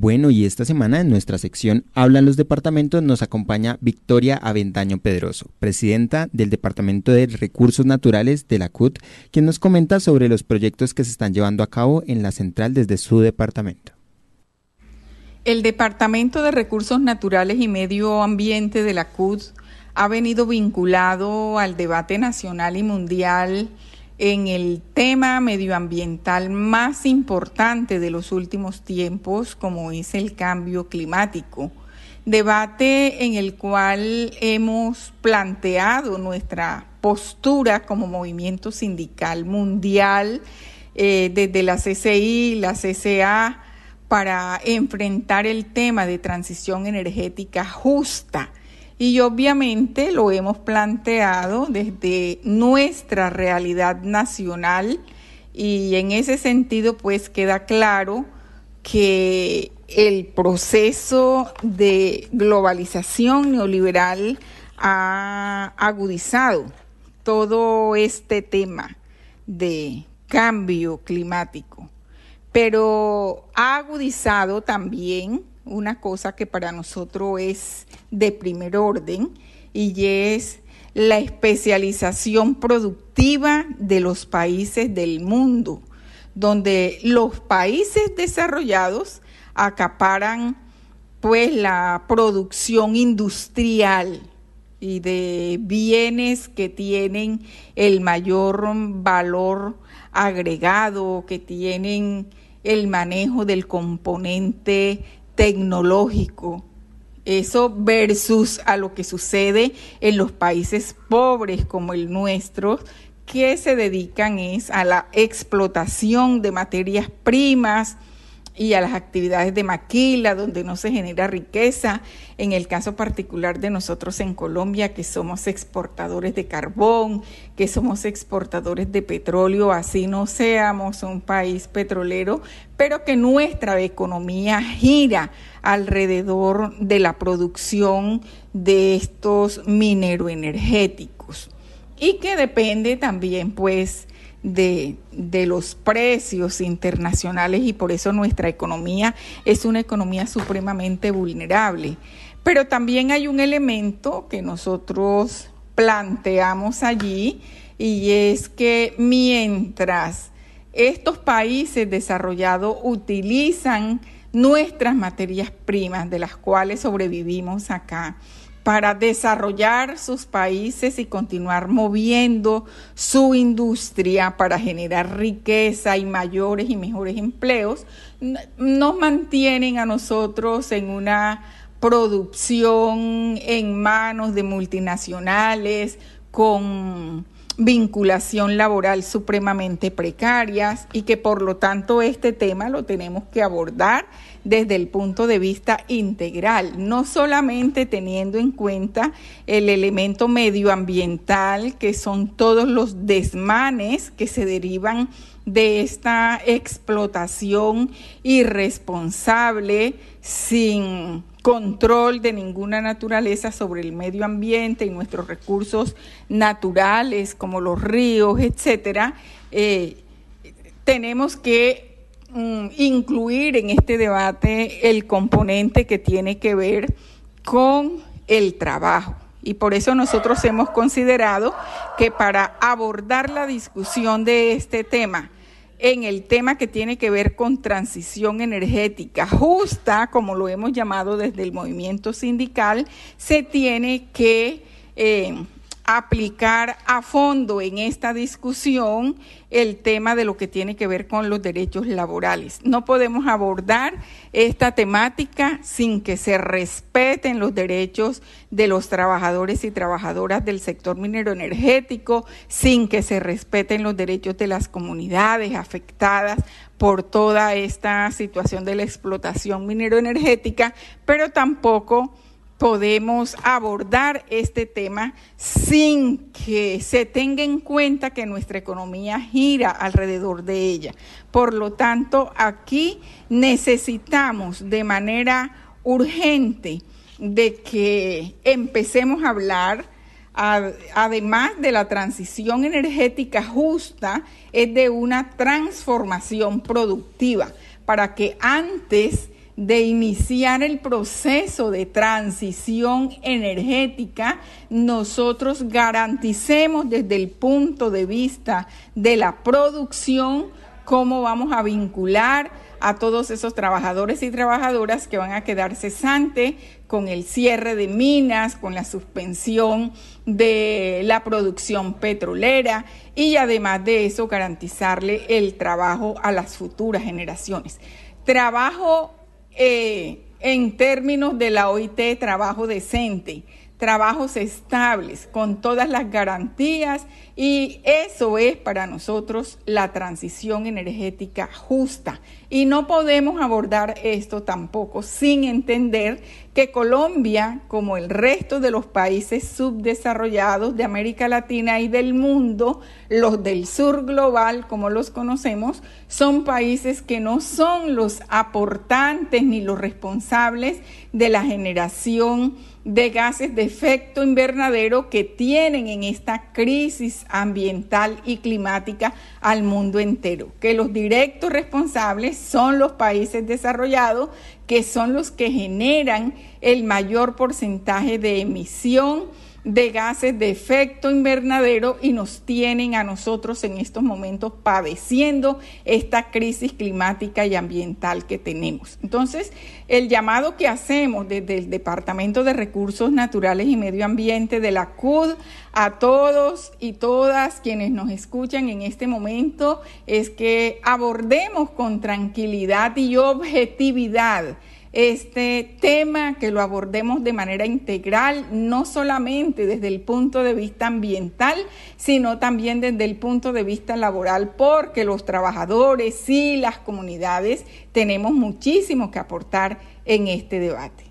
Bueno, y esta semana en nuestra sección Hablan los departamentos nos acompaña Victoria Aventaño Pedroso, presidenta del Departamento de Recursos Naturales de la CUT, quien nos comenta sobre los proyectos que se están llevando a cabo en la central desde su departamento. El Departamento de Recursos Naturales y Medio Ambiente de la CUT ha venido vinculado al debate nacional y mundial en el tema medioambiental más importante de los últimos tiempos, como es el cambio climático. Debate en el cual hemos planteado nuestra postura como movimiento sindical mundial eh, desde la CCI, la CCA, para enfrentar el tema de transición energética justa y obviamente lo hemos planteado desde nuestra realidad nacional y en ese sentido pues queda claro que el proceso de globalización neoliberal ha agudizado todo este tema de cambio climático, pero ha agudizado también una cosa que para nosotros es de primer orden y es la especialización productiva de los países del mundo, donde los países desarrollados acaparan pues la producción industrial y de bienes que tienen el mayor valor agregado, que tienen el manejo del componente tecnológico. Eso versus a lo que sucede en los países pobres como el nuestro, que se dedican es a la explotación de materias primas, y a las actividades de maquila, donde no se genera riqueza. En el caso particular de nosotros en Colombia, que somos exportadores de carbón, que somos exportadores de petróleo, así no seamos un país petrolero, pero que nuestra economía gira alrededor de la producción de estos mineroenergéticos y que depende también pues de, los precios internacionales y por eso nuestra economía es una economía supremamente vulnerable. Pero también hay un elemento que nosotros planteamos allí y es que mientras estos países desarrollados utilizan nuestras materias primas de las cuales sobrevivimos acá, para desarrollar sus países y continuar moviendo su industria para generar riqueza y mayores y mejores empleos, nos mantienen a nosotros en una producción en manos de multinacionales con vinculación laboral supremamente precarias y que por lo tanto este tema lo tenemos que abordar desde el punto de vista integral, no solamente teniendo en cuenta el elemento medioambiental, que son todos los desmanes que se derivan de esta explotación irresponsable, sin control de ninguna naturaleza sobre el medio ambiente y nuestros recursos naturales como los ríos, etcétera, eh, tenemos que Mm, incluir en este debate el componente que tiene que ver con el trabajo. Y por eso nosotros hemos considerado que para abordar la discusión de este tema, en el tema que tiene que ver con transición energética justa, como lo hemos llamado desde el movimiento sindical, se tiene que eh, aplicar a fondo en esta discusión el tema de lo que tiene que ver con los derechos laborales. No podemos abordar esta temática sin que se respeten los derechos de los trabajadores y trabajadoras del sector minero energético, sin que se respeten los derechos de las comunidades afectadas por toda esta situación de la explotación minero energética, pero tampoco podemos abordar este tema sin que se tenga en cuenta que nuestra economía gira alrededor de ella. Por lo tanto, aquí necesitamos de manera urgente de que empecemos a hablar, además de la transición energética justa, es de una transformación productiva, para que antes de iniciar el proceso de transición energética, nosotros garanticemos desde el punto de vista de la producción cómo vamos a vincular a todos esos trabajadores y trabajadoras que van a quedar cesantes con el cierre de minas, con la suspensión de la producción petrolera y además de eso garantizarle el trabajo a las futuras generaciones. Trabajo eh, en términos de la OIT, trabajo decente, trabajos estables, con todas las garantías y eso es para nosotros la transición energética justa. Y no podemos abordar esto tampoco sin entender que Colombia, como el resto de los países subdesarrollados de América Latina y del mundo, los del sur global, como los conocemos, son países que no son los aportantes ni los responsables de la generación de gases de efecto invernadero que tienen en esta crisis ambiental y climática al mundo entero, que los directos responsables son los países desarrollados, que son los que generan el mayor porcentaje de emisión de gases de efecto invernadero y nos tienen a nosotros en estos momentos padeciendo esta crisis climática y ambiental que tenemos. Entonces, el llamado que hacemos desde el Departamento de Recursos Naturales y Medio Ambiente de la CUD a todos y todas quienes nos escuchan en este momento es que abordemos con tranquilidad y objetividad este tema, que lo abordemos de manera integral, no solamente desde el punto de vista ambiental, sino también desde el punto de vista laboral, porque los trabajadores y las comunidades tenemos muchísimo que aportar en este debate.